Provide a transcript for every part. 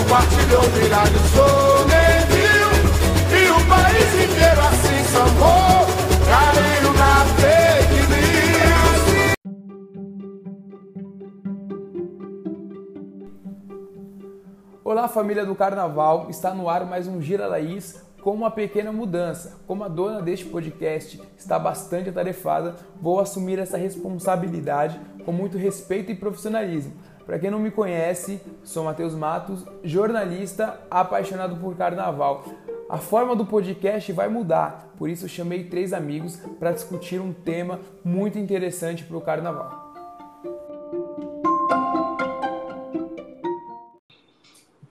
compartilhou milagres, viu. E o país inteiro assim sambou, caiu na fake. Olá, família do Carnaval. Está no ar mais um Gira Laís com uma pequena mudança. Como a dona deste podcast está bastante atarefada, vou assumir essa responsabilidade com muito respeito e profissionalismo. Para quem não me conhece, sou Matheus Matos, jornalista apaixonado por carnaval. A forma do podcast vai mudar, por isso chamei três amigos para discutir um tema muito interessante para o carnaval.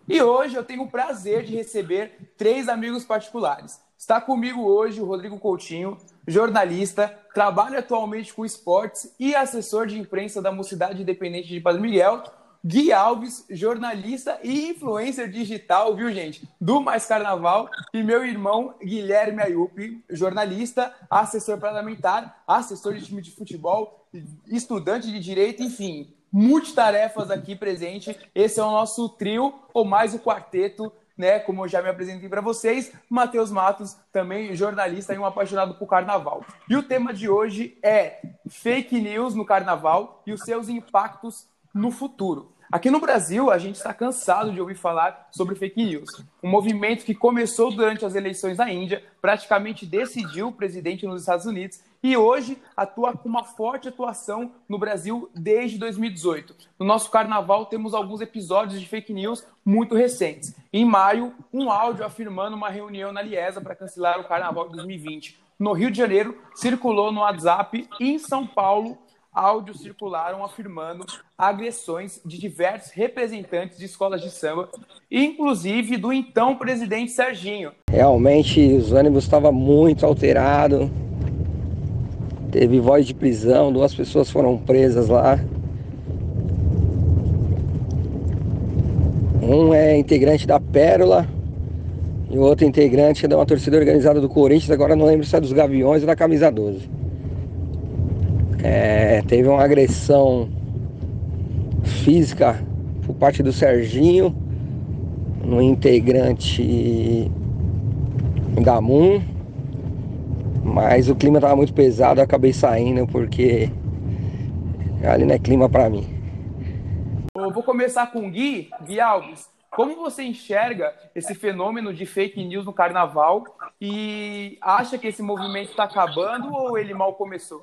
E hoje eu tenho o prazer de receber três amigos particulares. Está comigo hoje o Rodrigo Coutinho, jornalista, trabalha atualmente com esportes e assessor de imprensa da Mocidade Independente de Padre Miguel. Gui Alves, jornalista e influencer digital, viu, gente? Do Mais Carnaval. E meu irmão Guilherme Ayupi, jornalista, assessor parlamentar, assessor de time de futebol, estudante de direito, enfim, multitarefas aqui presente. Esse é o nosso trio, ou mais o quarteto, né? Como eu já me apresentei para vocês, Matheus Matos, também jornalista e um apaixonado por carnaval. E o tema de hoje é fake news no carnaval e os seus impactos no futuro. Aqui no Brasil, a gente está cansado de ouvir falar sobre fake news. Um movimento que começou durante as eleições na Índia, praticamente decidiu o presidente nos Estados Unidos e hoje atua com uma forte atuação no Brasil desde 2018. No nosso carnaval, temos alguns episódios de fake news muito recentes. Em maio, um áudio afirmando uma reunião na Liesa para cancelar o carnaval de 2020. No Rio de Janeiro, circulou no WhatsApp e em São Paulo, áudios circularam afirmando agressões de diversos representantes de escolas de samba, inclusive do então presidente Serginho. Realmente os ônibus estavam muito alterados. Teve voz de prisão, duas pessoas foram presas lá. Um é integrante da Pérola e o outro integrante é de uma torcida organizada do Corinthians, agora não lembro se é dos Gaviões ou da Camisa 12. É, teve uma agressão física por parte do Serginho, no integrante da Moon, mas o clima estava muito pesado, eu acabei saindo porque ali não é clima para mim. Eu vou começar com o Gui, Gui Alves. Como você enxerga esse fenômeno de fake news no carnaval e acha que esse movimento está acabando ou ele mal começou?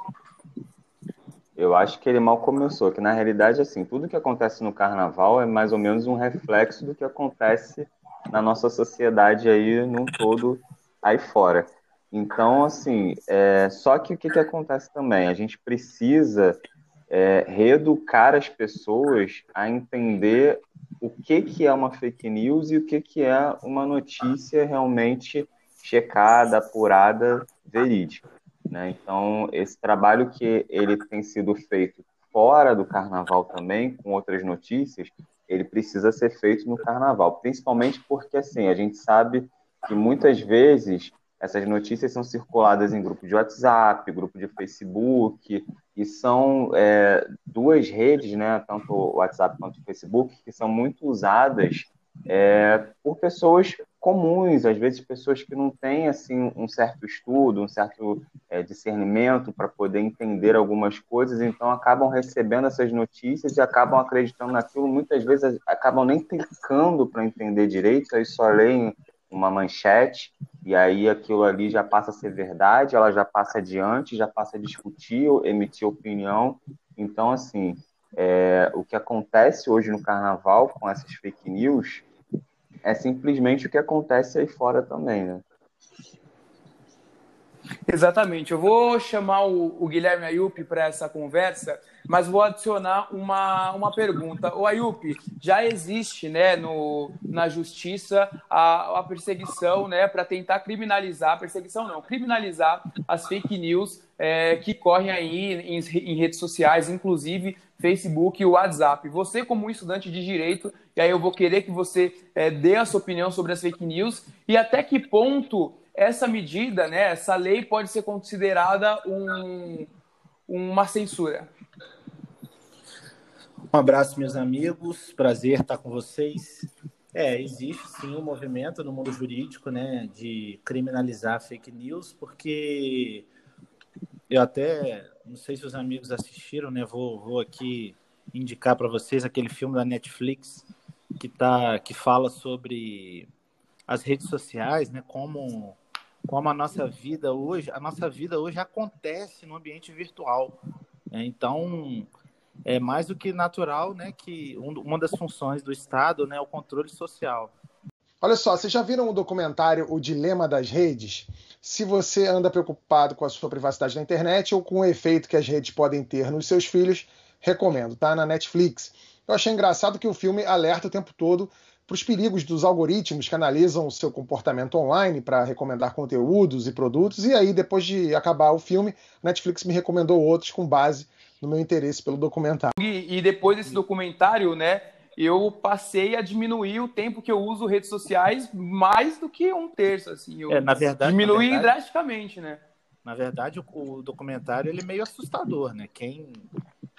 Eu acho que ele mal começou, que na realidade, assim, tudo que acontece no carnaval é mais ou menos um reflexo do que acontece na nossa sociedade aí num todo aí fora. Então, assim, é, só que o que, que acontece também? A gente precisa é, reeducar as pessoas a entender o que, que é uma fake news e o que, que é uma notícia realmente checada, apurada, verídica. Né? Então, esse trabalho que ele tem sido feito fora do carnaval também, com outras notícias, ele precisa ser feito no carnaval, principalmente porque assim, a gente sabe que muitas vezes essas notícias são circuladas em grupo de WhatsApp, grupo de Facebook, e são é, duas redes, né, tanto o WhatsApp quanto o Facebook, que são muito usadas é, por pessoas comuns, às vezes pessoas que não têm assim um certo estudo, um certo é, discernimento para poder entender algumas coisas, então acabam recebendo essas notícias e acabam acreditando naquilo. Muitas vezes acabam nem clicando para entender direito, aí só leem uma manchete e aí aquilo ali já passa a ser verdade, ela já passa adiante, já passa a discutir, emitir opinião. Então, assim, é, o que acontece hoje no carnaval com essas fake news é simplesmente o que acontece aí fora também, né? Exatamente. Eu vou chamar o, o Guilherme Ayup para essa conversa, mas vou adicionar uma, uma pergunta. O Ayup, já existe né, no, na justiça a, a perseguição né, para tentar criminalizar, perseguição não, criminalizar as fake news é, que correm aí em, em redes sociais, inclusive Facebook e WhatsApp. Você, como estudante de direito, e aí eu vou querer que você é, dê a sua opinião sobre as fake news e até que ponto essa medida, né, essa lei pode ser considerada um, uma censura. Um abraço, meus amigos. Prazer estar com vocês. É, existe sim um movimento no mundo jurídico, né, de criminalizar fake news, porque eu até não sei se os amigos assistiram, né, vou, vou aqui indicar para vocês aquele filme da Netflix que tá que fala sobre as redes sociais, né, como como a nossa vida hoje, a nossa vida hoje acontece no ambiente virtual. Né? Então, é mais do que natural, né, que uma das funções do Estado, né, é o controle social. Olha só, vocês já viram o documentário O Dilema das Redes? Se você anda preocupado com a sua privacidade na internet ou com o efeito que as redes podem ter nos seus filhos, recomendo, tá? Na Netflix. Eu achei engraçado que o filme alerta o tempo todo para os perigos dos algoritmos que analisam o seu comportamento online para recomendar conteúdos e produtos. E aí, depois de acabar o filme, Netflix me recomendou outros com base no meu interesse pelo documentário. E, e depois desse documentário, né, eu passei a diminuir o tempo que eu uso redes sociais mais do que um terço, assim. Eu é, na verdade, diminui na verdade, drasticamente, né? Na verdade, o, o documentário ele é meio assustador, né? Quem,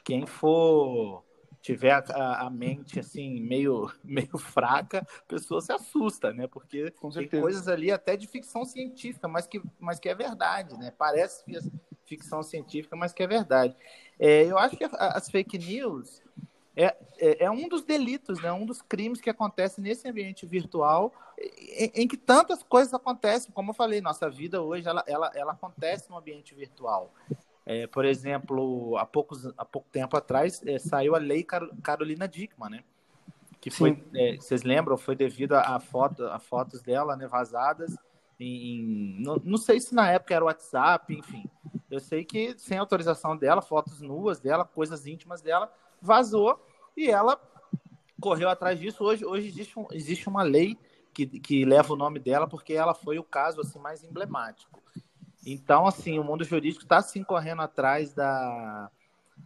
quem for tiver a, a, mente assim meio meio fraca, a pessoa se assusta, né? Porque tem coisas ali até de ficção científica, mas que mas que é verdade, né? Parece ficção científica, mas que é verdade. É, eu acho que as fake news é, é, é, um dos delitos, né? Um dos crimes que acontece nesse ambiente virtual, em, em, que tantas coisas acontecem, como eu falei, nossa vida hoje ela, ela, ela acontece no ambiente virtual. É, por exemplo, há, poucos, há pouco tempo atrás é, saiu a lei Carolina Dickman, né? Que foi, é, vocês lembram, foi devido a, foto, a fotos dela né, vazadas em, não, não, sei se na época era o WhatsApp, enfim. Eu sei que sem autorização dela, fotos nuas dela, coisas íntimas dela, vazou e ela correu atrás disso. Hoje, hoje existe, um, existe uma lei que, que leva o nome dela porque ela foi o caso assim mais emblemático. Então, assim, o mundo jurídico está sim correndo atrás da,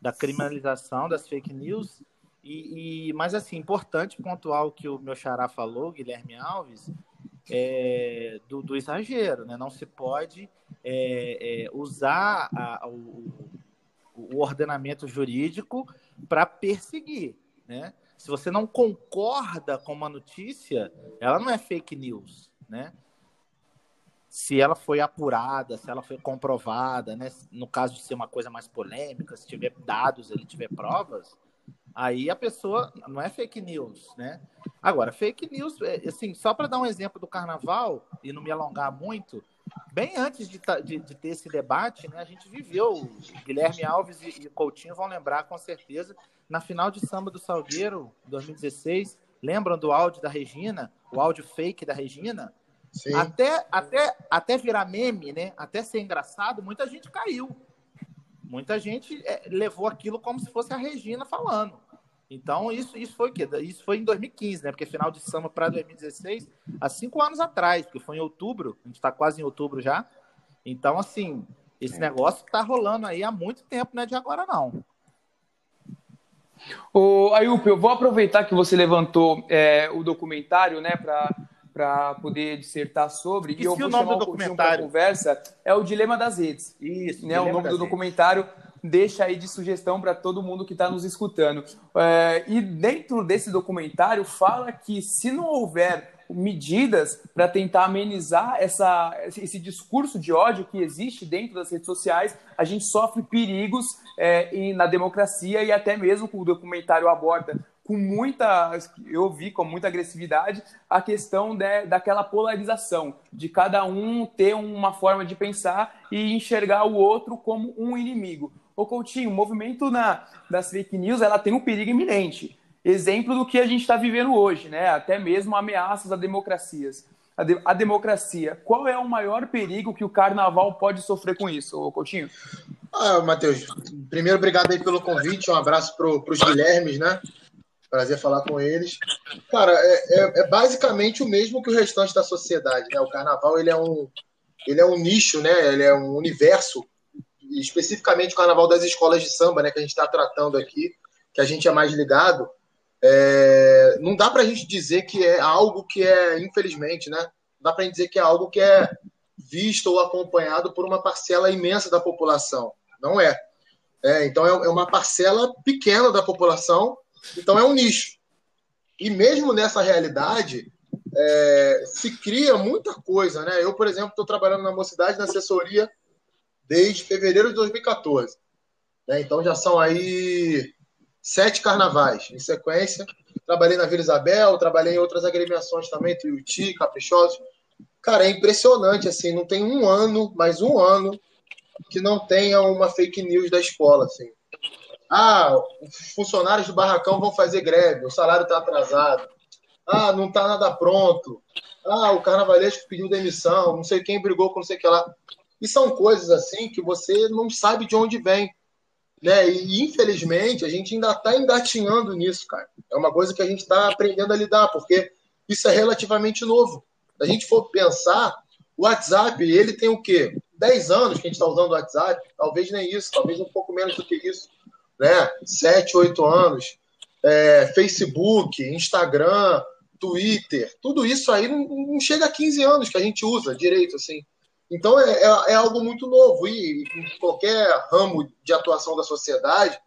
da criminalização das fake news. E, e, mas, assim, importante pontuar o que o meu xará falou, Guilherme Alves, é, do, do, exagero, né? Não se pode é, é, usar a, o, o, ordenamento jurídico para perseguir, né? Se você não concorda com uma notícia, ela não é fake news, né? Se ela foi apurada, se ela foi comprovada, né? No caso de ser uma coisa mais polêmica, se tiver dados, ele tiver provas, aí a pessoa não é fake news, né? Agora, fake news, é, assim, só para dar um exemplo do carnaval e não me alongar muito, bem antes de, de, de ter esse debate, né? A gente viveu, Guilherme Alves e, e Coutinho vão lembrar com certeza, na final de samba do Salgueiro, 2016, lembram do áudio da Regina, o áudio fake da Regina? Até, até, até virar meme, né? Até ser engraçado, muita gente caiu. Muita gente é, levou aquilo como se fosse a Regina falando. Então, isso, isso foi o quê? Isso foi em 2015, né? Porque final de samba para 2016, há cinco anos atrás, porque foi em outubro, a gente está quase em outubro já. Então, assim, esse é. negócio está rolando aí há muito tempo, não é de agora, não. Ô, Ayup, eu vou aproveitar que você levantou é, o documentário, né, para para poder dissertar sobre. e eu vou o nome chamar do documentário. conversa. É o Dilema das Redes. Isso. Né? O nome do redes. documentário deixa aí de sugestão para todo mundo que está nos escutando. É, e dentro desse documentário fala que se não houver medidas para tentar amenizar essa, esse discurso de ódio que existe dentro das redes sociais, a gente sofre perigos é, na democracia e até mesmo o documentário aborda com muita, eu vi com muita agressividade a questão de, daquela polarização, de cada um ter uma forma de pensar e enxergar o outro como um inimigo. O Coutinho, o movimento na, das fake news, ela tem um perigo iminente. Exemplo do que a gente está vivendo hoje, né? Até mesmo ameaças a democracias. A, de, a democracia. Qual é o maior perigo que o carnaval pode sofrer com isso, Coutinho? Ah, Matheus, primeiro, obrigado aí pelo convite, um abraço para os Guilhermes, né? Prazer falar com eles. Cara, é, é, é, basicamente o mesmo que o restante da sociedade, né? O carnaval ele é um, ele é um nicho, né? Ele é um universo, especificamente o carnaval das escolas de samba, né? Que a gente está tratando aqui, que a gente é mais ligado. É, não dá para a gente dizer que é algo que é, infelizmente, né? Não dá para gente dizer que é algo que é visto ou acompanhado por uma parcela imensa da população. Não é. é então é, é uma parcela pequena da população então é um nicho. E mesmo nessa realidade, é, se cria muita coisa, né? Eu, por exemplo, estou trabalhando na mocidade, na assessoria, desde fevereiro de 2014. Né? Então já são aí sete carnavais em sequência. Trabalhei na Vila Isabel, trabalhei em outras agremiações também, Tuiuti, Caprichosos. Cara, é impressionante, assim, não tem um ano, mais um ano, que não tenha uma fake news da escola, assim. Ah, os funcionários do barracão vão fazer greve, o salário está atrasado. Ah, não está nada pronto. Ah, o carnavalesco pediu demissão, não sei quem brigou com não sei o que lá. E são coisas assim que você não sabe de onde vem. Né? E infelizmente a gente ainda está engatinhando nisso, cara. É uma coisa que a gente está aprendendo a lidar, porque isso é relativamente novo. Se a gente for pensar, o WhatsApp, ele tem o quê? 10 anos que a gente está usando o WhatsApp, talvez nem isso, talvez um pouco menos do que isso, né? 7, 8 anos. É, Facebook, Instagram, Twitter, tudo isso aí não, não, chega a 15 anos que a gente usa direito, assim. Então é, é, é algo muito novo e em qualquer ramo de atuação da sociedade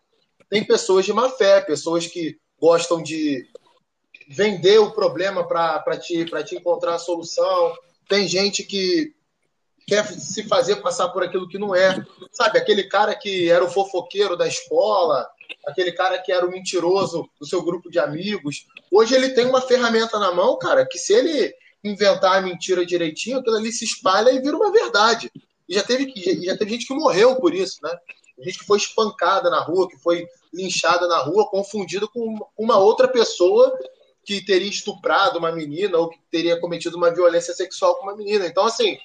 tem pessoas de má fé, pessoas que gostam de vender o problema para te, te encontrar a solução. Tem gente que quer se fazer passar por aquilo que não é. Sabe, aquele cara que era o fofoqueiro da escola, aquele cara que era o mentiroso do seu grupo de amigos. Hoje ele tem uma ferramenta na mão, cara, que se ele inventar a mentira direitinho, aquilo ali se espalha e vira uma verdade. E já teve, já teve gente que morreu por isso, né? Gente que foi espancada na rua, que foi linchada na rua, confundida com uma outra pessoa que teria estuprado uma menina ou que teria cometido uma violência sexual com uma menina. Então, assim,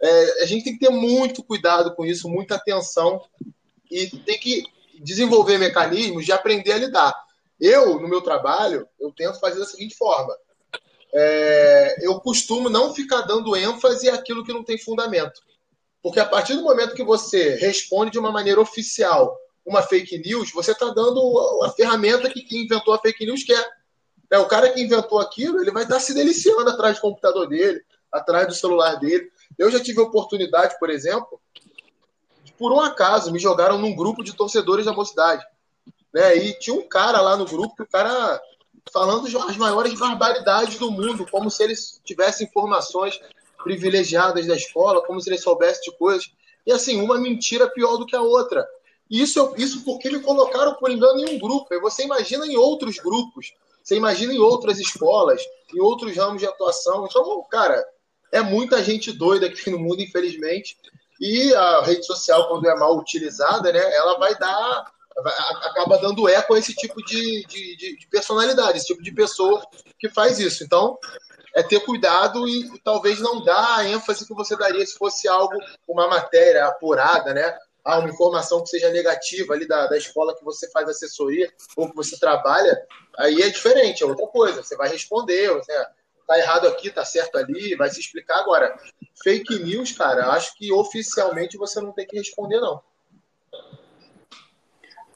é, a gente tem que ter muito cuidado com isso, muita atenção e tem que desenvolver mecanismos de aprender a lidar. Eu, no meu trabalho, eu tento fazer da seguinte forma: é, eu costumo não ficar dando ênfase àquilo que não tem fundamento. Porque a partir do momento que você responde de uma maneira oficial uma fake news, você está dando a ferramenta que quem inventou a fake news quer. É, o cara que inventou aquilo, ele vai estar se deliciando atrás do computador dele, atrás do celular dele. Eu já tive oportunidade, por exemplo, de, por um acaso, me jogaram num grupo de torcedores da mocidade. Né? E tinha um cara lá no grupo que o cara falando as maiores barbaridades do mundo, como se eles tivessem informações privilegiadas da escola, como se eles soubessem de coisas. E assim, uma mentira pior do que a outra. Isso, isso porque me colocaram, por engano, em um grupo. E você imagina em outros grupos, você imagina em outras escolas, em outros ramos de atuação. Então, cara, é muita gente doida aqui no mundo, infelizmente. E a rede social, quando é mal utilizada, né, ela vai dar acaba dando eco a esse tipo de, de, de, personalidade, esse tipo de pessoa que faz isso. Então, é ter cuidado e, talvez não dar a ênfase que você daria se fosse algo, uma matéria apurada, né? Ah, uma informação que seja negativa ali da, da escola que você faz assessoria ou que você trabalha, aí é diferente, é outra coisa. Você vai responder, né? Tá errado aqui, tá certo ali, vai se explicar. Agora, fake news, cara, acho que oficialmente você não tem que responder, não.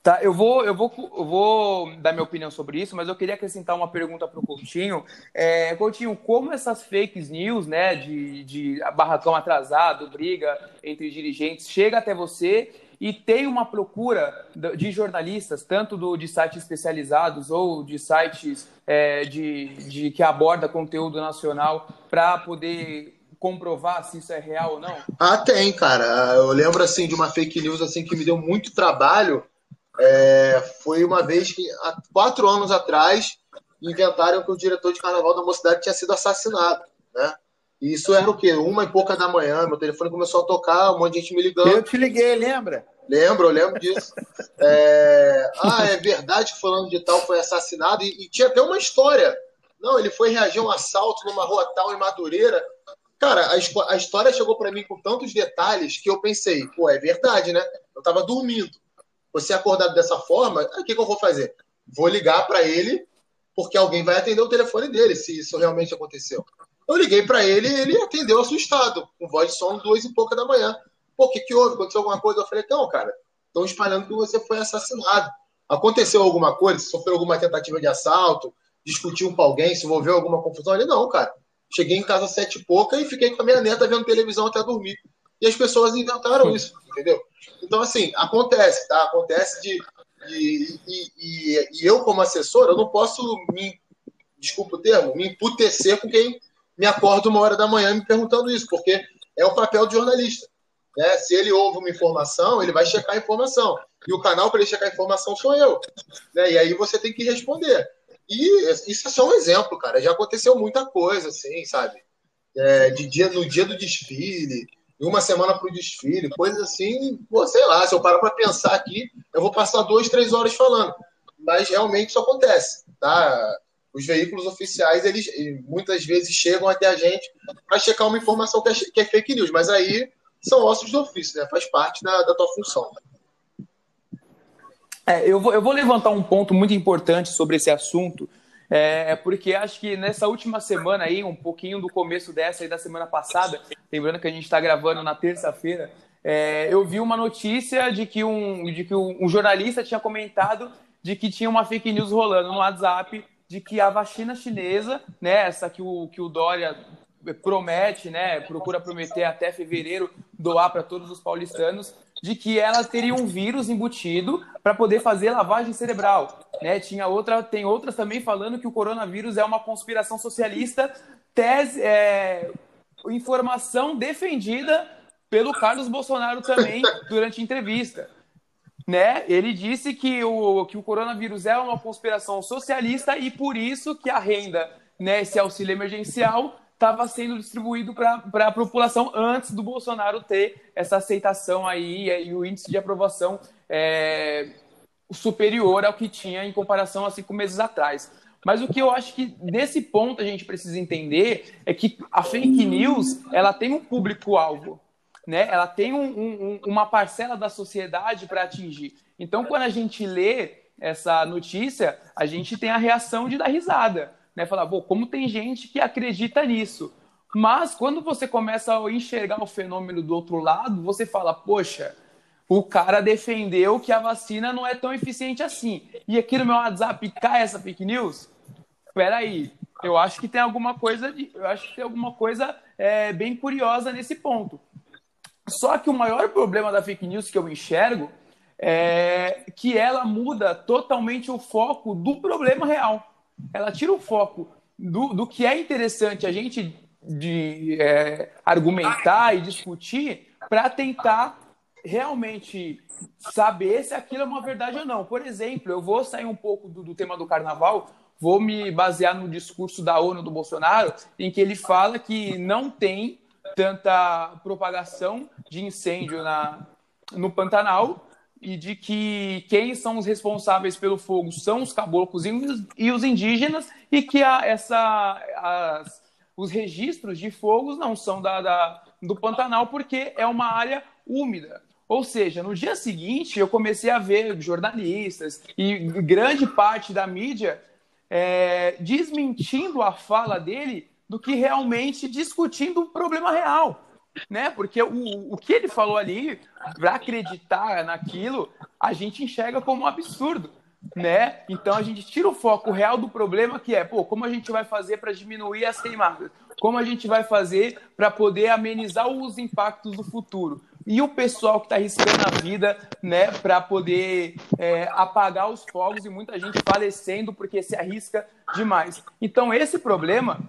Tá, eu vou, eu, vou, eu vou dar minha opinião sobre isso, mas eu queria acrescentar uma pergunta para o Coutinho. É, Coutinho, como essas fake news, né, de, de barracão atrasado, briga entre dirigentes, chega até você e tem uma procura de jornalistas, tanto do, de sites especializados ou de sites é, de, de que aborda conteúdo nacional, para poder comprovar se isso é real ou não? Ah, tem, cara. Eu lembro assim de uma fake news assim que me deu muito trabalho é, foi uma vez que, há quatro anos atrás, inventaram que o diretor de carnaval da mocidade tinha sido assassinado, né? E isso era o quê? Uma e pouca da manhã, meu telefone começou a tocar, um monte de gente me ligando. Eu te liguei, lembra? Lembro, eu lembro disso. É... Ah, é verdade que fulano de tal foi assassinado e, e, tinha até uma história. Não, ele foi reagir a um assalto numa rua tal em Madureira. Cara, a, a história chegou para mim com tantos detalhes que eu pensei, pô, é verdade, né? Eu tava dormindo você acordado dessa forma, o que, que eu vou fazer? Vou ligar para ele, porque alguém vai atender o telefone dele, se isso realmente aconteceu. Eu liguei para ele e ele atendeu assustado, com voz de som duas e pouca da manhã. Pô, o que, que houve? Aconteceu alguma coisa? Eu falei, não, cara, estão espalhando que você foi assassinado. Aconteceu alguma coisa? Sofreu alguma tentativa de assalto? Discutiu com alguém? Se envolveu alguma confusão? Ele, não, cara. Cheguei em casa sete e pouca e fiquei com a minha neta vendo televisão até dormir. E as pessoas inventaram isso, entendeu? Então, assim, acontece, tá? Acontece de. de e, e, e, eu, como assessor, eu não posso me desculpa o termo, me emputecer com quem me acorda uma hora da manhã me perguntando isso, porque é o papel do jornalista. Né? Se ele ouve uma informação, ele vai checar a informação. E o canal para ele checar a informação sou eu. Né? E aí você tem que responder. E isso é só um exemplo, cara. Já aconteceu muita coisa, assim, sabe? É, de dia, no dia do desfile, uma semana para o desfile, coisas assim, pô, sei lá, se eu parar para pensar aqui, eu vou passar duas, três horas falando. Mas realmente isso acontece, tá? Os veículos oficiais, eles muitas vezes chegam até a gente para checar uma informação que é, que é, fake news, mas aí são ossos do ofício, né? Faz parte da, da tua função. É, eu, vou, eu vou levantar um ponto muito importante sobre esse assunto, é, porque acho que nessa última semana aí, um pouquinho do começo dessa aí da semana passada, lembrando que a gente está gravando na terça-feira, é, eu vi uma notícia de que, um, de que um, um, jornalista tinha comentado de que tinha uma fake news rolando no WhatsApp de que a vacina chinesa, né, essa que o, que o Dória promete, né, procura prometer até fevereiro doar para todos os paulistanos, de que ela teria um vírus embutido para poder fazer lavagem cerebral. Né? Tinha outra, tem outras também falando que o coronavírus é uma conspiração socialista, tese, é, informação defendida pelo Carlos Bolsonaro também durante entrevista. Né? Ele disse que o, que o coronavírus é uma conspiração socialista e por isso que a renda, né, esse auxílio emergencial, estava sendo distribuído para a população antes do Bolsonaro ter essa aceitação aí e o índice de aprovação é, superior ao que tinha em comparação a cinco meses atrás. Mas o que eu acho que nesse ponto a gente precisa entender é que a fake news ela tem um público-alvo, né? Ela tem um, um, uma parcela da sociedade para atingir. Então, quando a gente lê essa notícia, a gente tem a reação de dar risada né? Falar, como tem gente que acredita nisso. Mas quando você começa a enxergar o fenômeno do outro lado, você fala, poxa, o cara defendeu que a vacina não é tão eficiente assim. E aqui no meu WhatsApp cai essa fake news? Peraí, eu acho que tem alguma coisa, de, eu acho que tem alguma coisa é, bem curiosa nesse ponto. Só que o maior problema da fake news que eu enxergo é que ela muda totalmente o foco do problema real ela tira o foco do, do que é interessante a gente de é, argumentar e discutir para tentar realmente saber se aquilo é uma verdade ou não. Por exemplo, eu vou sair um pouco do, do tema do carnaval, vou me basear no discurso da ONU do Bolsonaro, em que ele fala que não tem tanta propagação de incêndio na, no Pantanal e de que quem são os responsáveis pelo fogo são os caboclos e os indígenas e que a, essa, as, os registros de fogos não são da, da, do Pantanal porque é uma área úmida. Ou seja, no dia seguinte eu comecei a ver jornalistas e grande parte da mídia é, desmentindo a fala dele do que realmente discutindo o problema real né? Porque o, o que ele falou ali, para acreditar naquilo, a gente enxerga como um absurdo, né? Então a gente tira o foco real do problema que é, pô, como a gente vai fazer para diminuir as queimadas? Como a gente vai fazer para poder amenizar os impactos do futuro? E o pessoal que está arriscando a vida, né, para poder é, apagar os fogos e muita gente falecendo porque se arrisca demais. Então esse problema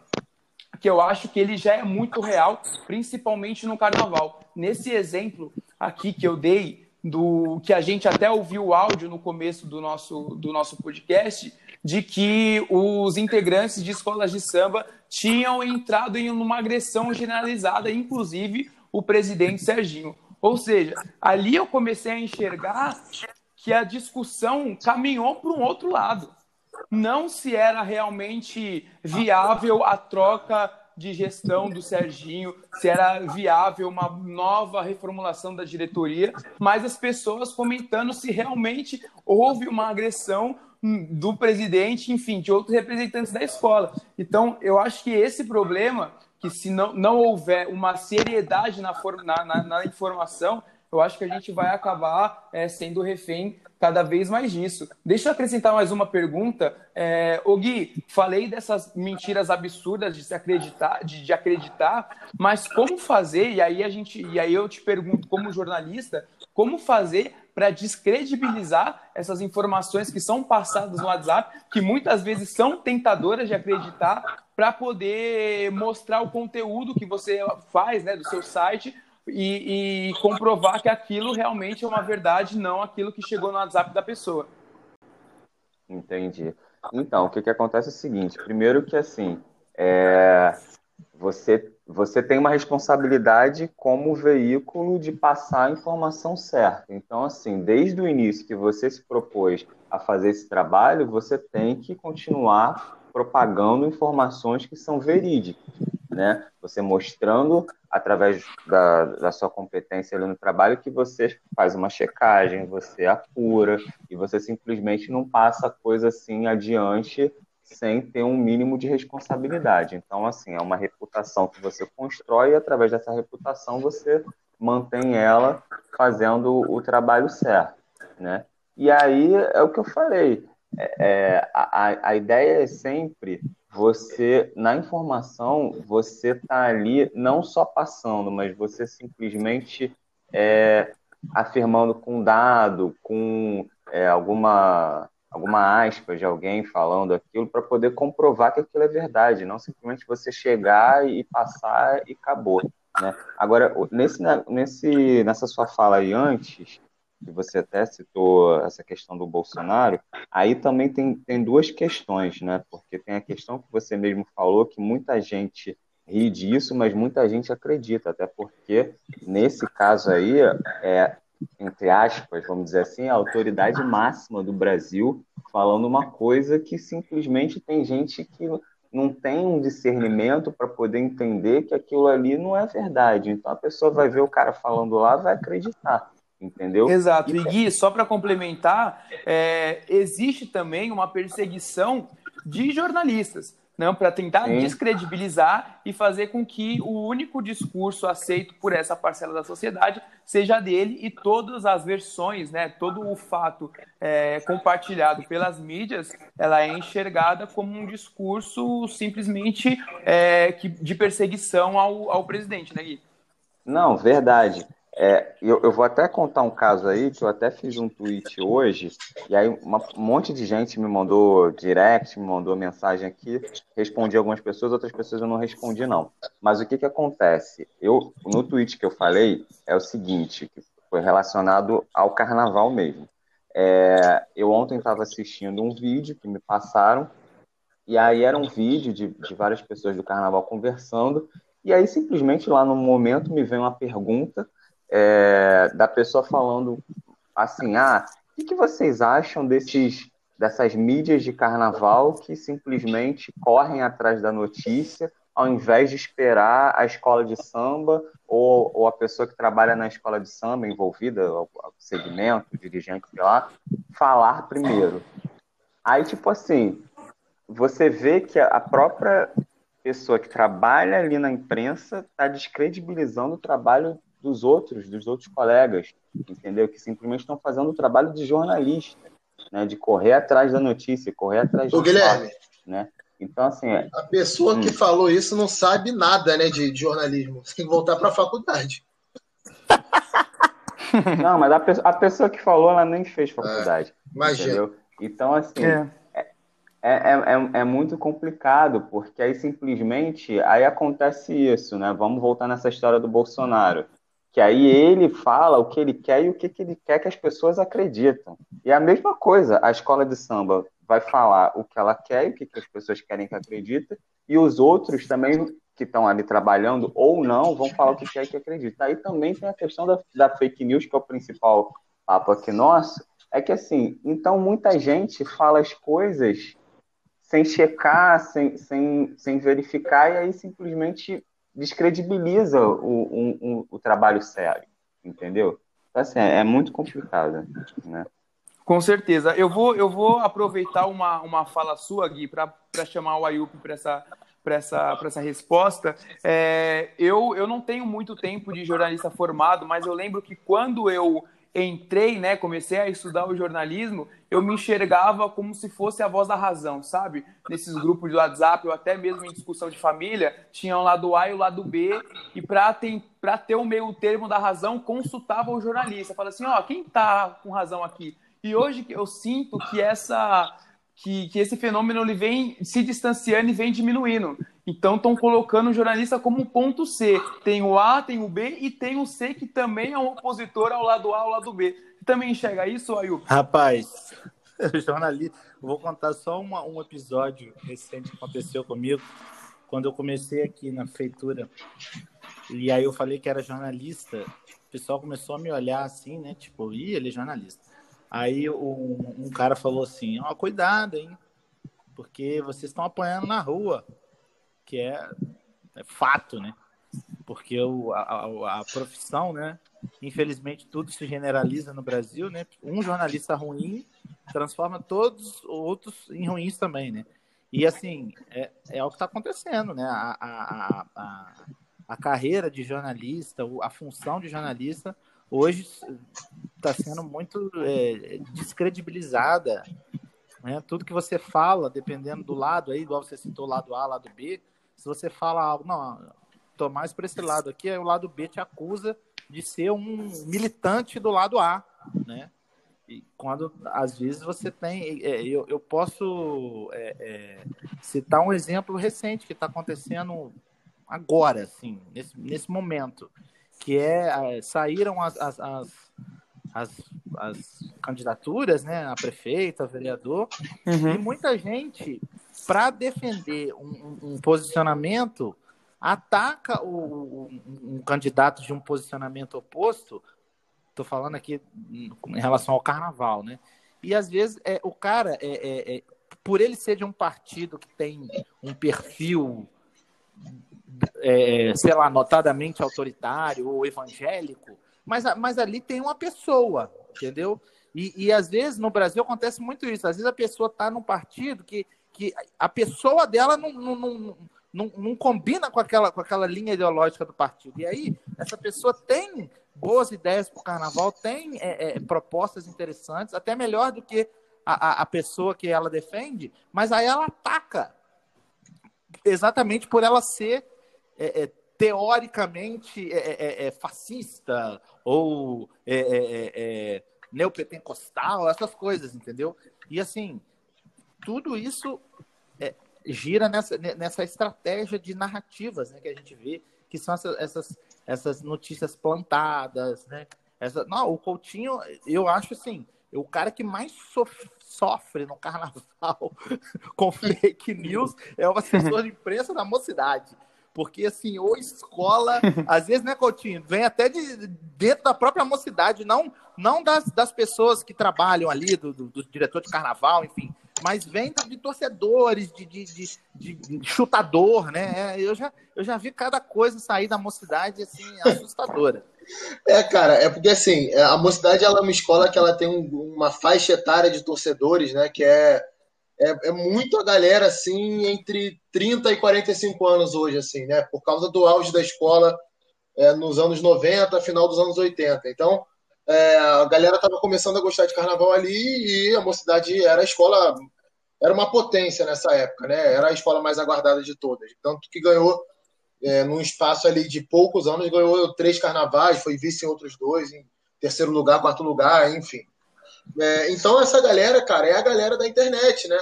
que eu acho que ele já é muito real, principalmente no carnaval. Nesse exemplo aqui que eu dei, do que a gente até ouviu o áudio no começo do nosso, do nosso podcast, de que os integrantes de escolas de samba tinham entrado em uma agressão generalizada, inclusive o presidente Serginho. Ou seja, ali eu comecei a enxergar que a discussão caminhou para um outro lado não se era realmente viável a troca de gestão do Serginho, se era viável uma nova reformulação da diretoria, mas as pessoas comentando se realmente houve uma agressão do presidente, enfim, de outros representantes da escola. Então, eu acho que esse problema, que se não, não houver uma seriedade na, na, na, na informação, eu acho que a gente vai acabar é, sendo refém cada vez mais disso. Deixa eu acrescentar mais uma pergunta. É, o Gui, falei dessas mentiras absurdas de se acreditar, de, de, acreditar, mas como fazer? E aí a gente, e aí eu te pergunto, como jornalista, como fazer para descredibilizar essas informações que são passadas no WhatsApp, que muitas vezes são tentadoras de acreditar, para poder mostrar o conteúdo que você faz né, do seu site e, e comprovar que aquilo realmente é uma verdade, não aquilo que chegou no WhatsApp da pessoa. Entendi. Então, o que, que acontece é o seguinte: primeiro que assim, é, você, você tem uma responsabilidade como veículo de passar a informação certa. Então, assim, desde o início que você se propôs a fazer esse trabalho, você tem que continuar propagando informações que são verídicas né? Você mostrando através da, da sua competência ali no trabalho que você faz uma checagem, você apura e você simplesmente não passa a coisa assim adiante sem ter um mínimo de responsabilidade. Então, assim, é uma reputação que você constrói e através dessa reputação você mantém ela fazendo o trabalho certo, né? E aí é o que eu falei. É, é a, a ideia é sempre você, na informação, você está ali não só passando, mas você simplesmente é, afirmando com dado, com é, alguma, alguma aspas de alguém falando aquilo, para poder comprovar que aquilo é verdade, não simplesmente você chegar e passar e acabou. Né? Agora, nesse, nesse, nessa sua fala aí antes, que você até citou essa questão do Bolsonaro, aí também tem, tem duas questões, né? Porque tem a questão que você mesmo falou, que muita gente ri disso, mas muita gente acredita, até porque nesse caso aí, é, entre aspas, vamos dizer assim, a autoridade máxima do Brasil falando uma coisa que simplesmente tem gente que não tem um discernimento para poder entender que aquilo ali não é verdade. Então a pessoa vai ver o cara falando lá, vai acreditar entendeu? Exato. E Gui, só para complementar, é, existe também uma perseguição de jornalistas. Não, né, para tentar Sim. descredibilizar e fazer com que o único discurso aceito por essa parcela da sociedade seja dele e todas as versões, né, todo o fato é, compartilhado pelas mídias, ela é enxergada como um discurso simplesmente é, que, de perseguição ao, ao presidente, né, Gui? Não, verdade. É, eu, eu, vou até contar um caso aí, que eu até fiz um tweet hoje, e aí uma, um monte de gente me mandou direct, me mandou mensagem aqui, respondi algumas pessoas, outras pessoas eu não respondi não. Mas o que que acontece? Eu, no tweet que eu falei, é o seguinte, que foi relacionado ao carnaval mesmo. É, eu ontem estava assistindo um vídeo que me passaram, e aí era um vídeo de, de várias pessoas do carnaval conversando, e aí simplesmente lá no momento me vem uma pergunta, é, da pessoa falando assim, ah, o que, vocês acham desses dessas mídias de carnaval que simplesmente correm atrás da notícia ao invés de esperar a escola de samba ou, ou a pessoa que trabalha na escola de samba envolvida, o segmento, o dirigente lá, falar primeiro. Aí, tipo assim, você vê que a própria pessoa que trabalha ali na imprensa está descredibilizando o trabalho dos outros, dos outros colegas, entendeu? Que simplesmente estão fazendo o trabalho de jornalista, né? De correr atrás da notícia, correr atrás do Guilherme, fato, né? Então, assim... É... A pessoa hum. que falou isso não sabe nada, né, de, de jornalismo. Você tem que voltar para a faculdade. Não, mas a, pe a, pessoa que falou, ela nem fez faculdade. É, imagina. Entendeu? Então, assim... É. É, é, é, é, muito complicado, porque aí simplesmente aí acontece isso, né? Vamos voltar nessa história do Bolsonaro que aí ele fala o que ele quer e o que, que ele quer que as pessoas acreditam. E a mesma coisa, a escola de samba vai falar o que ela quer e o que, que as pessoas querem que acredita, e os outros também que estão ali trabalhando ou não vão falar o que quer que acredita. Aí também tem a questão da, da fake news, que é o principal papo aqui nosso, é que assim, então muita gente fala as coisas sem checar, sem, sem, sem verificar, e aí simplesmente descredibiliza o, o, o, trabalho sério, entendeu? Então, assim, é muito complicado, né? Com certeza. Eu vou, eu vou aproveitar uma, uma fala sua, Gui, para chamar o Ayup para essa, essa, essa resposta. É, eu, eu não tenho muito tempo de jornalista formado, mas eu lembro que quando eu entrei, né, comecei a estudar o jornalismo, eu me enxergava como se fosse a voz da razão, sabe? Nesses grupos de WhatsApp, ou até mesmo em discussão de família, tinha o lado A e o lado B, e para ter, o meio termo da razão, consultava o jornalista. Fala assim, ó, oh, quem tá com razão aqui? E hoje eu sinto que essa que, que esse fenômeno ele vem se distanciando e vem diminuindo. Então estão colocando o jornalista como ponto C. Tem o A, tem o B e tem o C que também é um opositor ao lado A, ao lado B. Você também enxerga isso, Ayup? Rapaz, jornalista, vou contar só uma, um episódio recente que aconteceu comigo quando eu comecei aqui na feitura. E aí eu falei que era jornalista. O pessoal começou a me olhar assim, né? Tipo, ih, ele é jornalista. Aí um, um cara falou assim: ó, oh, cuidado, hein? Porque vocês estão apanhando na rua, que é, é fato, né? Porque o, a, a, profissão, né? Infelizmente, tudo se generaliza no Brasil, né? Um jornalista ruim transforma todos os outros em ruins também, né? E assim, é, é o que está acontecendo, né? A, a, a, a carreira de jornalista, a função de jornalista hoje está sendo muito é, descredibilizada. Né? Tudo que você fala, dependendo do lado aí, igual você citou lado A, lado B, se você fala algo, não, tô mais para esse lado aqui, aí o lado B te acusa de ser um militante do lado A, né? E quando às vezes você tem, é, eu, eu posso é, é, citar um exemplo recente que está acontecendo agora, assim, nesse, nesse momento que é, saíram as, as, as, as, as candidaturas, né, a prefeita, a vereador, uhum. e muita gente, para defender um, um, posicionamento, ataca o, um, um candidato de um posicionamento oposto, estou falando aqui em relação ao carnaval, né, e às vezes é, o cara, é, é, é por ele ser de um partido que tem um perfil é, sei lá, notadamente autoritário ou evangélico, mas, mas ali tem uma pessoa, entendeu? E, e às vezes no Brasil acontece muito isso. Às vezes a pessoa está num partido que, que a pessoa dela não, não, não, não, não combina com aquela, com aquela linha ideológica do partido. E aí essa pessoa tem boas ideias para o carnaval, tem é, é, propostas interessantes, até melhor do que a, a, a pessoa que ela defende, mas aí ela ataca exatamente por ela ser é, é, teoricamente é, é, é, é fascista ou neopentecostal, essas coisas, entendeu? E assim, tudo isso gira nessa, nessa estratégia de narrativas né, que a gente vê, que são essas, essas, essas notícias plantadas, né? Essa, não, o Coutinho, eu acho assim, o cara que mais sofre no carnaval com fake news é o assessor de imprensa da mocidade. Porque, assim, ou escola, às vezes, né, Coutinho, vem até de dentro da própria mocidade, não, não das, das pessoas que trabalham ali, do, do, do diretor de carnaval, enfim, mas vem de torcedores, de, de, de, de, chutador, né? É, eu já, eu já vi cada coisa sair da mocidade, assim, assustadora. É, cara, é porque, assim, a mocidade ela é uma escola que ela tem um, uma faixa etária de torcedores, né, que é é, é muito a galera assim entre 30 e 45 anos hoje, assim, né? Por causa do auge da escola é, nos anos 90, final dos anos 80. Então, é, a galera estava começando a gostar de carnaval ali e a mocidade era a escola, era uma potência nessa época, né? Era a escola mais aguardada de todas. Tanto que ganhou, é, num espaço ali de poucos anos, ganhou três carnavais, foi vice em outros dois, em terceiro lugar, quarto lugar, enfim. É, então, essa galera, cara, é a galera da internet, né?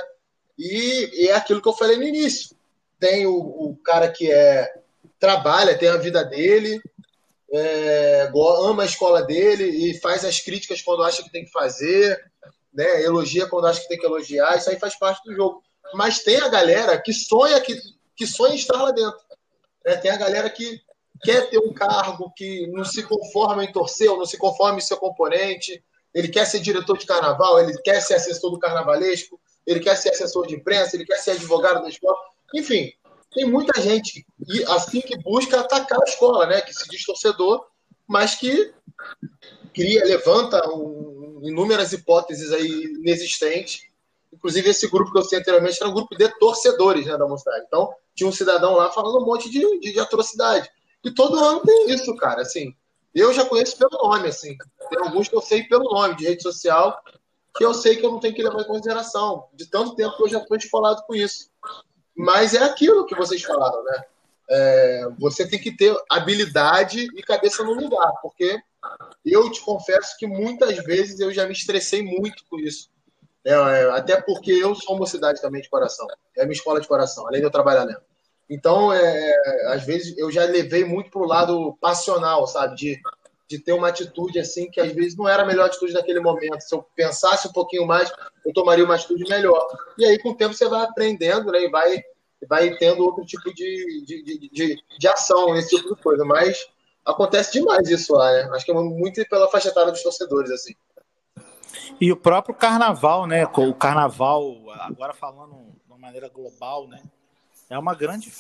E, e é aquilo que eu falei no início. Tem o, o cara que é trabalha, tem a vida dele, é, ama a escola dele e faz as críticas quando acha que tem que fazer, né? elogia quando acha que tem que elogiar, isso aí faz parte do jogo. Mas tem a galera que sonha que, que sonha estar lá dentro. Né? Tem a galera que quer ter um cargo, que não se conforma em torcer, ou não se conforma em seu componente, ele quer ser diretor de carnaval, ele quer ser assessor do carnavalesco, ele quer ser assessor de imprensa, ele quer ser advogado da escola. Enfim, tem muita gente assim que busca atacar a escola, né? Que se diz torcedor, mas que cria, levanta um, inúmeras hipóteses aí inexistentes. Inclusive, esse grupo que eu citei anteriormente era um grupo de torcedores né, da mocidade. Então, tinha um cidadão lá falando um monte de, de, de atrocidade. E todo ano tem isso, cara. Assim, eu já conheço pelo nome, assim. Tem alguns que eu sei pelo nome de rede social, que eu sei que eu não tenho que levar em consideração, de tanto tempo que eu já estou esfolado com isso. Mas é aquilo que vocês falaram, né? É, você tem que ter habilidade e cabeça no lugar, porque eu te confesso que muitas vezes eu já me estressei muito com isso. É, é, até porque eu sou mocidade também de coração. É a minha escola de coração, além de eu trabalhar nela. Então, é, às vezes, eu já levei muito para o lado passional, sabe? De, de ter uma atitude assim que às vezes não era a melhor atitude naquele momento. Se eu pensasse um pouquinho mais, eu tomaria uma atitude melhor. E aí, com o tempo, você vai aprendendo né? e vai, vai tendo outro tipo de, de, de, de, de ação, esse tipo de coisa. Mas acontece demais isso lá, né? Acho que é muito pela faixa etária dos torcedores, assim. E o próprio carnaval, né? O carnaval, agora falando de uma maneira global, né? É uma grande.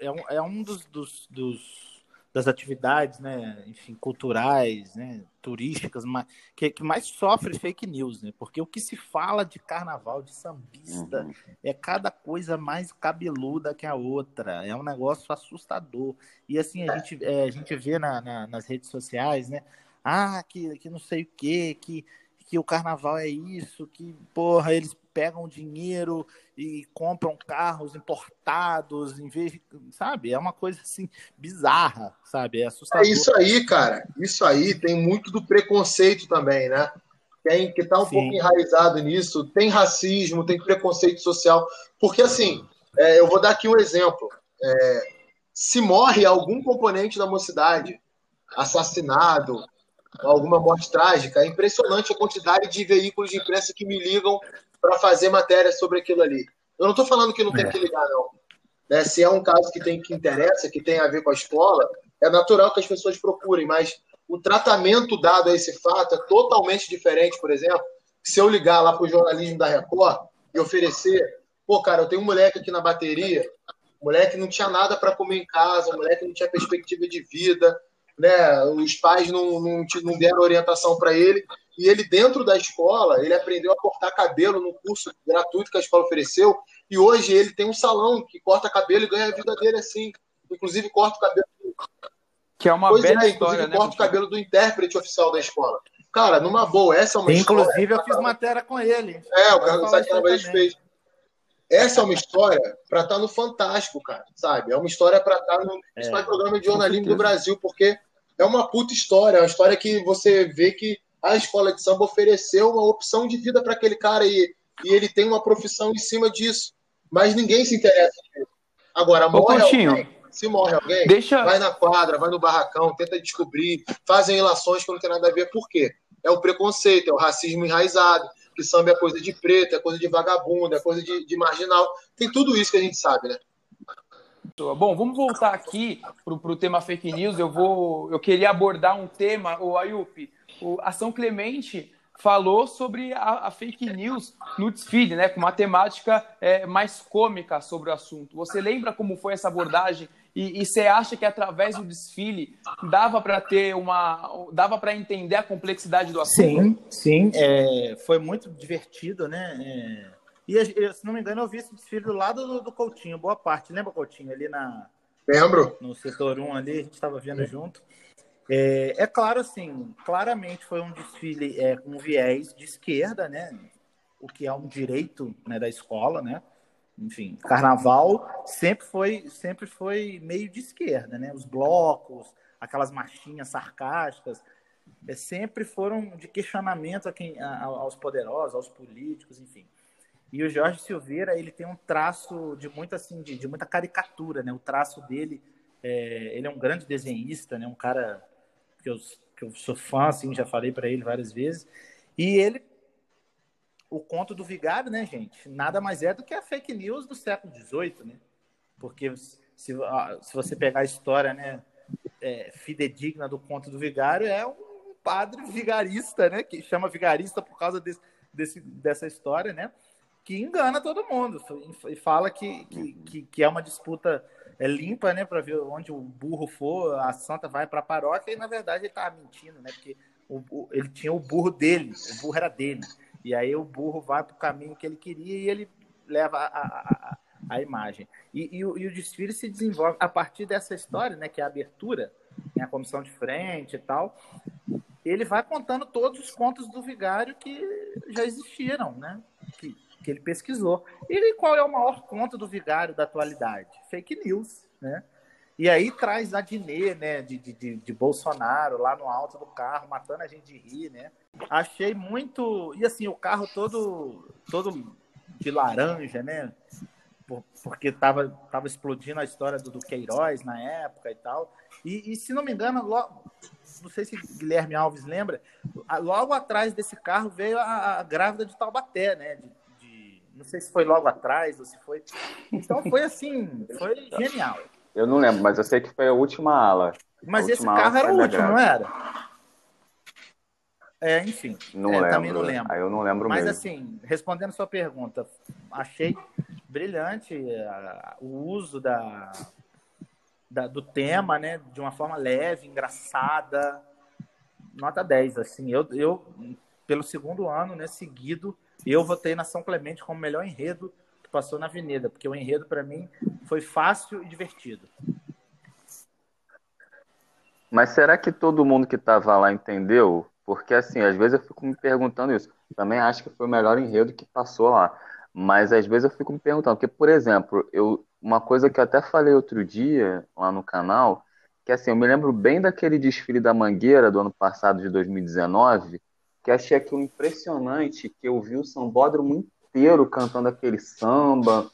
É um, é um dos, dos, dos das atividades, né, enfim, culturais, né, turísticas, mas, que, que, mais sofre fake news, né? Porque o que se fala de carnaval, de sambista, uhum. é cada coisa mais cabeluda que a outra. É um negócio assustador. E assim, a gente, é, a gente vê na, na, nas redes sociais, né? Ah, que, que não sei o quê, que que o carnaval é isso, que, porra, eles pegam dinheiro e compram carros importados, em vez de, sabe? É uma coisa assim bizarra, sabe? É assustador. É isso aí, cara. Isso aí tem muito do preconceito também, né? Tem que tá um Sim. pouco enraizado nisso. Tem racismo, tem preconceito social. Porque assim, é, eu vou dar aqui um exemplo. É, se morre algum componente da mocidade assassinado, alguma morte trágica. É impressionante a quantidade de veículos de imprensa que me ligam para fazer matéria sobre aquilo ali. Eu não estou falando que não tem é. que ligar, não. Né? Se é um caso que tem que interessa, que tem a ver com a escola, é natural que as pessoas procurem, mas o tratamento dado a esse fato é totalmente diferente, por exemplo, se eu ligar lá para o jornalismo da Record e oferecer, pô, cara, eu tenho um moleque aqui na bateria, o moleque não tinha nada para comer em casa, o moleque não tinha perspectiva de vida, né? Os pais não, não, não deram orientação para ele. E ele, dentro da escola, ele aprendeu a cortar cabelo no curso gratuito que a escola ofereceu. E hoje ele tem um salão que corta cabelo e ganha a vida dele assim. Inclusive, corta o cabelo. Que é uma pois bela é, história, né? corta o cabelo do intérprete oficial da escola. Cara, numa boa, essa é uma história. Inclusive, eu fiz matéria com ele. É, o Carlos Sá fez. Essa é uma história para estar tá no Fantástico, cara, sabe? É uma história para estar tá no é, programa de jornalismo do Brasil, porque é uma puta história, é uma história que você vê que a escola de samba ofereceu uma opção de vida para aquele cara e, e ele tem uma profissão em cima disso. Mas ninguém se interessa nisso. Agora, morre alguém, se morre alguém, Deixa... vai na quadra, vai no barracão, tenta descobrir, fazem relações que não tem nada a ver. Por quê? É o preconceito, é o racismo enraizado, que samba é coisa de preto, é coisa de vagabundo, é coisa de, de marginal. Tem tudo isso que a gente sabe, né? Bom, vamos voltar aqui para o tema fake news. Eu vou, eu queria abordar um tema, o Ayup, o Ação Clemente falou sobre a, a, fake news no desfile, né, com uma temática é, mais cômica sobre o assunto. Você lembra como foi essa abordagem? E, e você acha que através do desfile dava para ter uma, dava para entender a complexidade do assunto? Sim, sim, é, foi muito divertido, né? É e, se não me engano, eu vi esse desfile do lado do, do Coutinho, boa parte. Lembra, Coutinho? Ali na. Lembro. No setor 1 ali, a gente estava vendo é. junto. É, é, claro, assim, claramente foi um desfile é, com viés de esquerda, né? O que é um direito né, da escola, né? Enfim, carnaval sempre foi, sempre foi meio de esquerda, né? Os blocos, aquelas marchinhas sarcásticas, é, sempre foram de questionamento a quem, a, aos poderosos, aos políticos, enfim. E o Jorge Silveira, ele tem um traço de muita, assim, de, de muita caricatura, né? O traço dele, é, ele é um grande desenhista, né? Um cara que eu, que eu sou fã, assim, já falei para ele várias vezes. E ele, o conto do vigário, né, gente? Nada mais é do que a fake news do século XVIII, né? Porque se, se você pegar a história, né, é, fidedigna do conto do vigário, é um padre vigarista, né? Que chama vigarista por causa desse, desse, dessa história, né? que engana todo mundo e fala que, que, que, é uma disputa é limpa, né, para ver onde o burro for, a santa vai para a paróquia e na verdade ele estava mentindo, né, porque o, o, ele tinha o burro dele, o burro era dele, e aí o burro vai para o caminho que ele queria e ele leva a, a, a, imagem. E, e, o, e, o, desfile se desenvolve a partir dessa história, né, que é a abertura, né, a comissão de frente e tal, ele vai contando todos os contos do vigário que já existiram, né? Que, que ele pesquisou. E qual é o maior conto do vigário da atualidade? Fake news, né? E aí traz a Dinê, né, de, de, de, Bolsonaro lá no alto do carro, matando a gente de rir, né? Achei muito. E assim, o carro todo, todo de laranja, né? Porque tava, tava explodindo a história do, do Queiroz na época e tal. E, e se não me engano, logo, não sei se Guilherme Alves lembra, logo atrás desse carro veio a, a grávida de Taubaté, né? De, não sei se foi logo atrás ou se foi. Então foi assim, foi genial. Eu não lembro, mas eu sei que foi a última ala. Mas esse carro era o último, não era? É, enfim. Não é, lembro. Também não lembro. Aí eu não lembro Mas mesmo. assim, respondendo sua pergunta, achei brilhante uh, o uso da, da, do tema, né? De uma forma leve, engraçada. Nota 10, assim. Eu, eu pelo segundo ano, né, seguido, eu votei na São Clemente como melhor enredo que passou na Avenida, porque o enredo, para mim, foi fácil e divertido. Mas será que todo mundo que estava lá entendeu? Porque, assim, às vezes eu fico me perguntando isso. Também acho que foi o melhor enredo que passou lá. Mas às vezes eu fico me perguntando, porque, por exemplo, eu, uma coisa que eu até falei outro dia lá no canal, que assim, eu me lembro bem daquele desfile da Mangueira do ano passado, de 2019, que achei aquilo impressionante, que eu vi o sambódromo inteiro cantando aquele samba.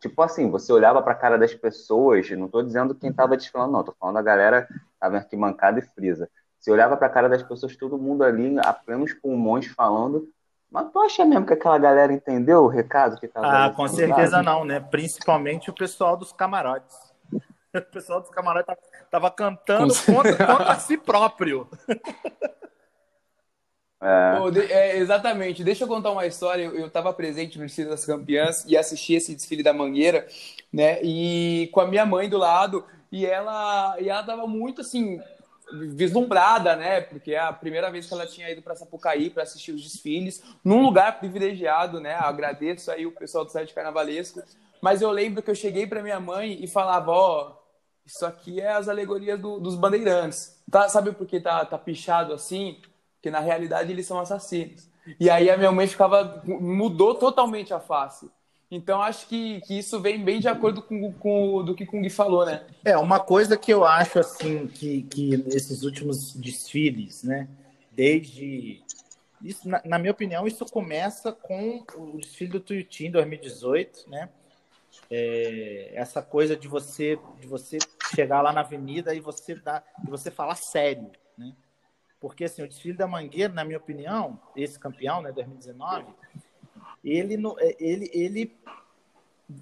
Tipo assim, você olhava para a cara das pessoas, não estou dizendo quem estava desfilando, não, estou falando da galera que estava aqui mancada e frisa. Você olhava para a cara das pessoas, todo mundo ali, a plenos pulmões, falando. Mas tu acha mesmo que aquela galera entendeu o recado que estava Ah, com certeza não, né? Principalmente o pessoal dos camarotes. O pessoal dos camarotes estava cantando contra, contra si próprio. É. De, é, exatamente. Deixa eu contar uma história. Eu estava presente no desfile das campeãs e assisti esse desfile da Mangueira, né? E com a minha mãe do lado e ela e ela tava muito assim vislumbrada, né? Porque é a primeira vez que ela tinha ido para Sapucaí para assistir os desfiles, num lugar privilegiado, né? Agradeço aí o pessoal do site carnavalesco. Mas eu lembro que eu cheguei para minha mãe e falava, ó, oh, isso aqui é as alegorias do, dos bandeirantes. Tá, sabe por que tá, tá pichado assim? Porque na realidade eles são assassinos. E aí a minha mãe ficava. mudou totalmente a face. Então acho que, que isso vem bem de acordo com, com do que Kung falou, né? É, uma coisa que eu acho assim que, que nesses últimos desfiles, né? Desde. Isso, na, na minha opinião, isso começa com o desfile do Tuiuti em 2018, né? É, essa coisa de você de você chegar lá na avenida e você dar, e você falar sério, né? Porque assim, o desfile da Mangueira, na minha opinião, esse campeão, né, 2019, ele é, ele ele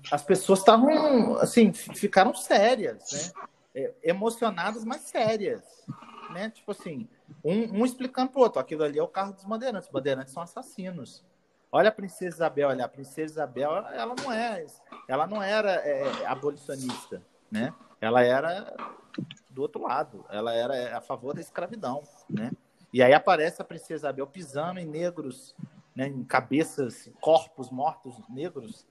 as pessoas estavam assim, ficaram sérias, né? É, emocionadas, mas sérias, né? Tipo assim, um, um explicando pro outro, aquilo ali é o carro dos bandeirantes, os bandeirantes são assassinos. Olha a princesa Isabel, olha, a princesa Isabel, ela não é, ela não era é, abolicionista, né? Ela era do outro lado. Ela era a favor da escravidão, né? E aí aparece a princesa Isabel pisando em negros, né, em cabeças, corpos mortos negros.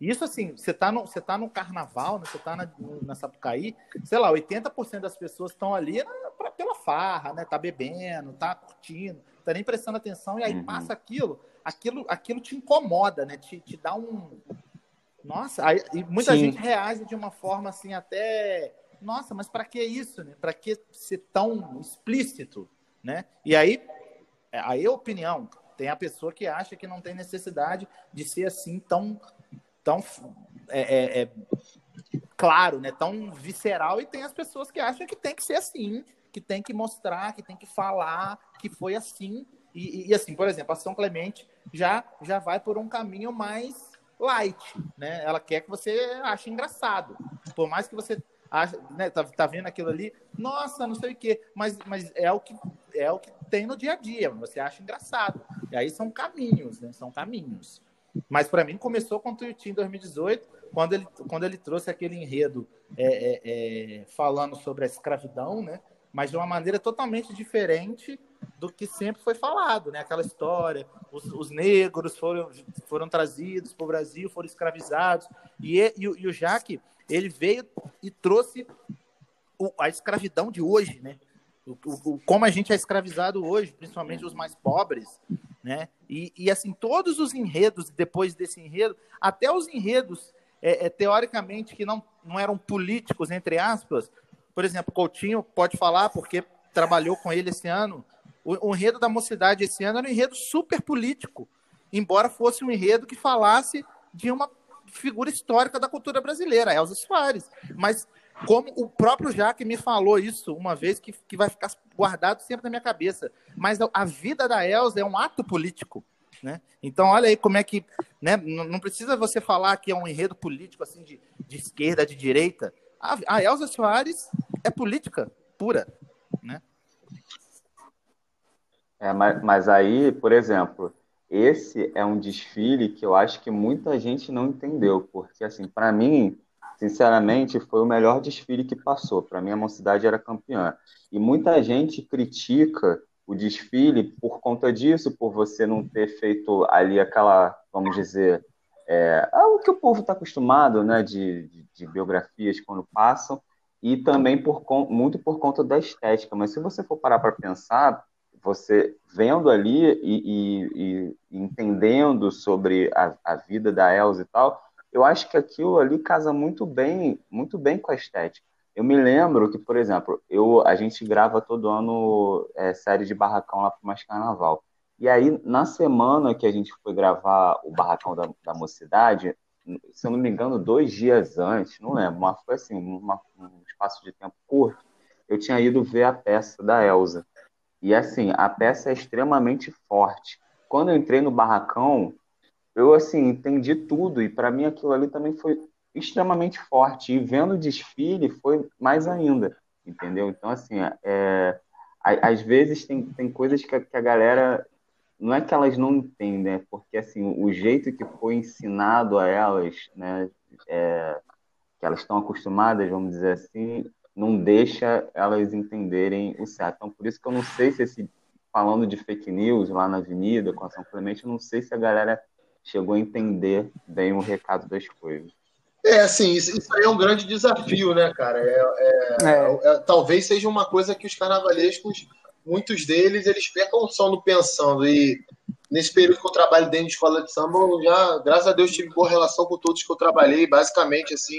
E isso assim, você tá no, você tá no carnaval, né, você tá na, na Sapucaí, sei lá, 80% das pessoas estão ali pra, pela farra, né? Tá bebendo, tá curtindo, tá nem prestando atenção, e aí uhum. passa aquilo, aquilo, aquilo te incomoda, né? Te, te dá um. Nossa, aí, e muita Sim. gente reage de uma forma assim, até nossa, mas para que isso, né? Para que ser tão explícito, né? E aí, é, aí a opinião, tem a pessoa que acha que não tem necessidade de ser assim tão, tão é, é, é, claro, né? Tão visceral e tem as pessoas que acham que tem que ser assim, que tem que mostrar, que tem que falar, que foi assim e, e assim, por exemplo, a São Clemente já já vai por um caminho mais light, né? Ela quer que você ache engraçado. Por mais que você acha, né, tá, tá vendo aquilo ali, nossa, não sei o quê, mas, mas é o que é o que tem no dia a dia, você acha engraçado. E aí são caminhos, né? São caminhos. Mas para mim começou com o Tuiuti em 2018, quando ele, quando ele trouxe aquele enredo é, é, é, falando sobre a escravidão, né? Mas de uma maneira totalmente diferente do que sempre foi falado, né? Aquela história, os, os negros foram, foram trazidos para o Brasil, foram escravizados, e, e, e o Jaque ele veio e trouxe o, a escravidão de hoje, né? O, o, como a gente é escravizado hoje, principalmente os mais pobres, né? E, e assim, todos os enredos, depois desse enredo, até os enredos, é, é, teoricamente, que não, não eram políticos, entre aspas, por exemplo, Coutinho pode falar, porque trabalhou com ele esse ano, o, o enredo da mocidade esse ano era um enredo super político, embora fosse um enredo que falasse de uma figura histórica da cultura brasileira, Elza Soares. Mas como o próprio Jaque me falou isso uma vez, que, que vai ficar guardado sempre na minha cabeça. Mas a vida da Elza é um ato político. Né? Então, olha aí como é que. Né, não precisa você falar que é um enredo político assim de, de esquerda, de direita. A, a Elza Soares é política pura. Né? É, mas, mas aí, por exemplo, esse é um desfile que eu acho que muita gente não entendeu, porque, assim, para mim, sinceramente, foi o melhor desfile que passou. Para mim, a Mocidade era campeã. E muita gente critica o desfile por conta disso, por você não ter feito ali aquela, vamos dizer, é, o que o povo está acostumado, né, de, de, de, biografias quando passam, e também por, muito por conta da estética. Mas se você for parar para pensar, você vendo ali e, e, e entendendo sobre a, a, vida da Elsa e tal, eu acho que aquilo ali casa muito bem, muito bem com a estética. Eu me lembro que, por exemplo, eu, a gente grava todo ano é, série de barracão lá para mais carnaval. E aí, na semana que a gente foi gravar o barracão da, da mocidade, se eu não me engano, dois dias antes, não lembro, mas foi assim, uma, um espaço de tempo curto, eu tinha ido ver a peça da Elsa. E assim, a peça é extremamente forte. Quando eu entrei no barracão, eu assim entendi tudo e para mim aquilo ali também foi extremamente forte. E vendo o desfile foi mais ainda, entendeu? Então assim, é, às vezes tem, tem coisas que a, que a galera não é que elas não entendem, é porque assim o jeito que foi ensinado a elas, né, é, que elas estão acostumadas, vamos dizer assim, não deixa elas entenderem o certo. Então, por isso que eu não sei se esse, falando de fake news lá na avenida, com a São Clemente, eu não sei se a galera chegou a entender bem o recado das coisas. É, assim, isso, isso aí é um grande desafio, né, cara? É, é, é. é talvez seja uma coisa que os carnavalescos, muitos deles, eles percam o sono pensando. E nesse período que eu trabalho dentro de escola de samba, eu já, graças a Deus, tive boa relação com todos que eu trabalhei, basicamente, assim,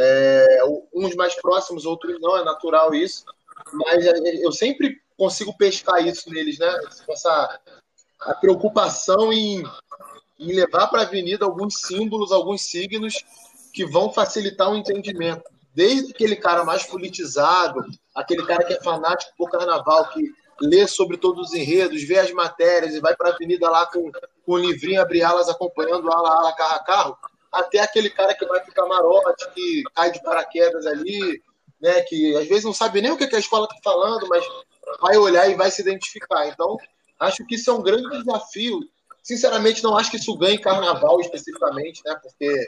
é, uns mais próximos, outros não, é natural isso. Mas eu sempre consigo pescar isso neles, né? Essa a preocupação em, em levar para a avenida alguns símbolos, alguns signos que vão facilitar o entendimento. Desde aquele cara mais politizado, aquele cara que é fanático por carnaval, que lê sobre todos os enredos, vê as matérias e vai para a avenida lá com, com o livrinho, abrir alas acompanhando ala, ala, carro a carro, até aquele cara que vai pro camarote, que cai de paraquedas ali, né? Que às vezes não sabe nem o que a escola está falando, mas vai olhar e vai se identificar. Então, acho que isso é um grande desafio. Sinceramente, não acho que isso ganhe carnaval especificamente, né? Porque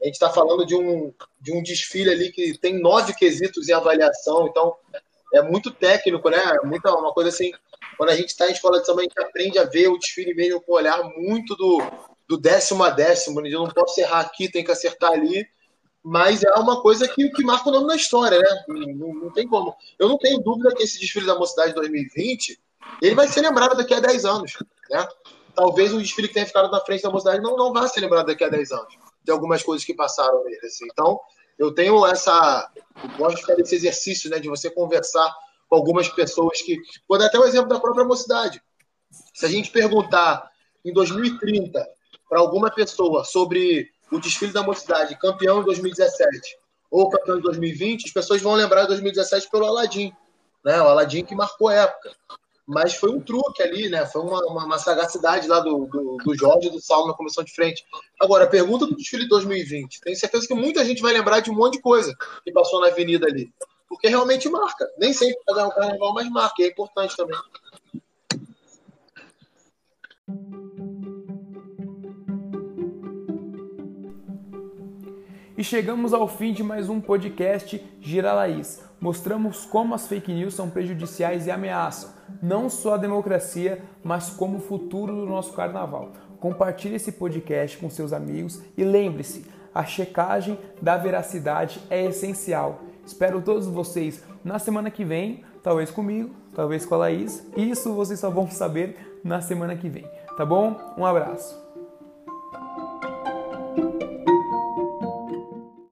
a gente está falando de um, de um desfile ali que tem nove quesitos em avaliação, então é muito técnico, né? É muita, uma coisa assim. Quando a gente está em escola de samba, a gente aprende a ver o desfile mesmo com um olhar muito do, do décimo a décimo, eu não posso errar aqui, tem que acertar ali, mas é uma coisa que, que marca o nome na história, né? Não, não, tem como. Eu não tenho dúvida que esse desfile da Mocidade 2020 ele vai ser lembrado daqui a 10 anos, né? Talvez um desfile que tenha ficado na frente da Mocidade não, não vá ser lembrado daqui a 10 anos. Tem algumas coisas que passaram nele, assim. Então, eu tenho essa... Eu gosto de fazer esse exercício, né? De você conversar com algumas pessoas que... Vou dar até o exemplo da própria Mocidade. Se a gente perguntar em 2030 para alguma pessoa sobre o desfile da mocidade, campeão em 2017 ou campeão em 2020, as pessoas vão lembrar de 2017 pelo Aladim, né? O Aladim que marcou época. Mas foi um truque ali, né? Foi uma, uma, uma sagacidade lá do, do, do Jorge do Saulo na comissão de frente. Agora, a pergunta do desfile de 2020. Tenho certeza que muita gente vai lembrar de um monte de coisa que passou na avenida ali. Porque realmente marca. Nem sempre vai ganhar um carnaval, mas marca. E é importante também. E chegamos ao fim de mais um podcast Gira Laís. Mostramos como as fake news são prejudiciais e ameaçam não só a democracia, mas como o futuro do nosso carnaval. Compartilhe esse podcast com seus amigos e lembre-se, a checagem da veracidade é essencial. Espero todos vocês na semana que vem, talvez comigo, talvez com a Laís. Isso vocês só vão saber na semana que vem, tá bom? Um abraço.